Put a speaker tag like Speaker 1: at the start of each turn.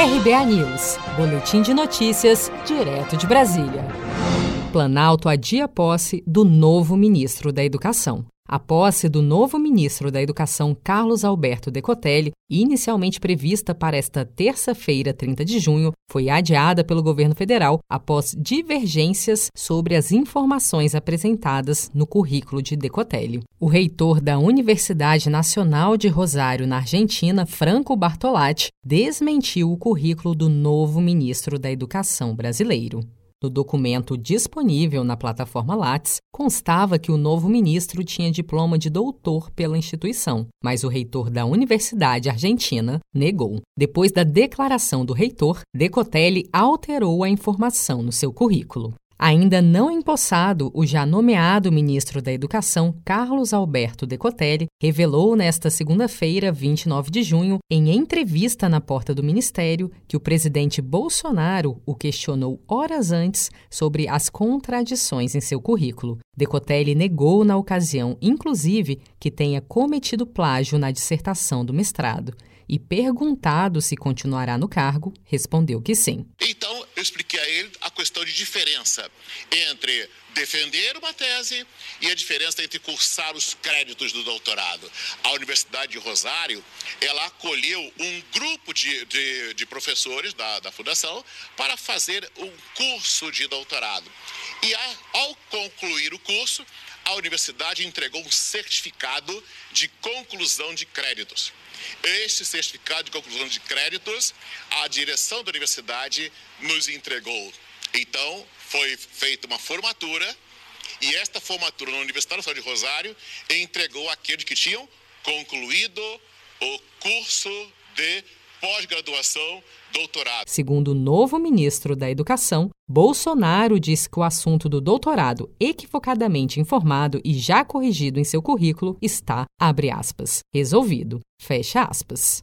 Speaker 1: RBA News, Boletim de Notícias, direto de Brasília. Planalto adia posse do novo ministro da Educação. A posse do novo ministro da Educação, Carlos Alberto Decotelli, inicialmente prevista para esta terça-feira, 30 de junho, foi adiada pelo governo federal após divergências sobre as informações apresentadas no currículo de Decotelli. O reitor da Universidade Nacional de Rosário, na Argentina, Franco Bartolatti, desmentiu o currículo do novo ministro da Educação brasileiro. No documento disponível na plataforma Lattes, constava que o novo ministro tinha diploma de doutor pela instituição, mas o reitor da Universidade Argentina negou. Depois da declaração do reitor, Decotelli alterou a informação no seu currículo. Ainda não empossado, o já nomeado ministro da Educação, Carlos Alberto Decotelli, revelou nesta segunda-feira, 29 de junho, em entrevista na porta do ministério, que o presidente Bolsonaro o questionou horas antes sobre as contradições em seu currículo. Decotelli negou na ocasião, inclusive, que tenha cometido plágio na dissertação do mestrado e, perguntado se continuará no cargo, respondeu que sim.
Speaker 2: Então, eu expliquei a ele a questão de diferença entre defender uma tese e a diferença entre cursar os créditos do doutorado. A Universidade de Rosário, ela acolheu um grupo de, de, de professores da, da fundação para fazer um curso de doutorado. E a, ao concluir o curso, a universidade entregou um certificado de conclusão de créditos. Este certificado de conclusão de créditos, a direção da universidade nos entregou. Então, foi feita uma formatura e esta formatura na Universidade Nacional de Rosário entregou aqueles que tinham concluído o curso de pós-graduação, doutorado.
Speaker 1: Segundo o novo ministro da Educação, Bolsonaro disse que o assunto do doutorado equivocadamente informado e já corrigido em seu currículo está, abre aspas, resolvido, fecha aspas.